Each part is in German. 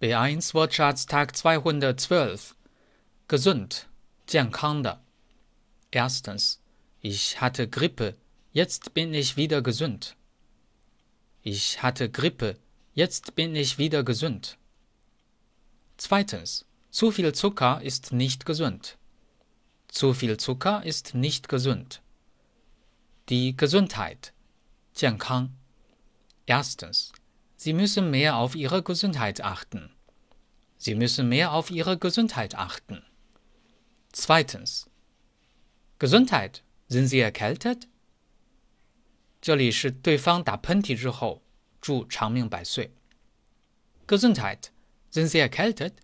B1 Wortschatz Tag 212. Gesund, Jiankanda. Erstens. Ich hatte Grippe, jetzt bin ich wieder gesund. Ich hatte Grippe, jetzt bin ich wieder gesund. Zweitens. Zu viel Zucker ist nicht gesund. Zu viel Zucker ist nicht gesund. Die Gesundheit. Jiankang. Erstens. Sie müssen mehr auf Ihre Gesundheit achten. Sie müssen mehr auf Ihre Gesundheit achten. Zweitens. Gesundheit. Sind Sie erkältet? 这里是对方打喷嚏之后，祝长命百岁。Gesundheit. Sind Sie erkältet?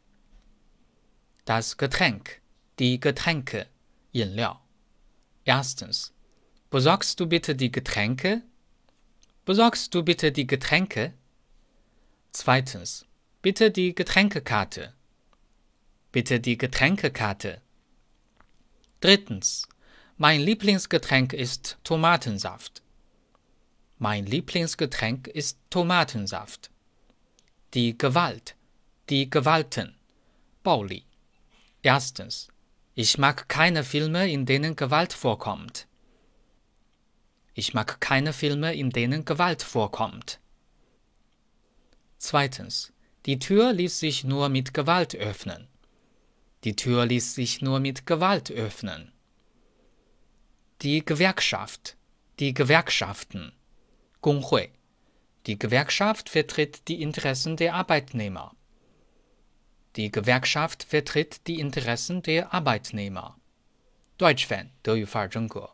Das Getränk. Die Getränke. 饮料. Erstens. Besorgst du bitte die Getränke? Besorgst du bitte die Getränke? Zweitens. Bitte die Getränkekarte. Bitte die Getränkekarte. Drittens. Mein Lieblingsgetränk ist Tomatensaft. Mein Lieblingsgetränk ist Tomatensaft. Die Gewalt. Die Gewalten. 暴力. Erstens. Ich mag keine Filme, in denen Gewalt vorkommt. Ich mag keine Filme, in denen Gewalt vorkommt. Zweitens. Die Tür ließ sich nur mit Gewalt öffnen. Die Tür ließ sich nur mit Gewalt öffnen. Die Gewerkschaft. Die Gewerkschaften. 工会. Die Gewerkschaft vertritt die Interessen der Arbeitnehmer. Die Gewerkschaft vertritt die Interessen der Arbeitnehmer. Deutsch Fan, 德语范儿真格。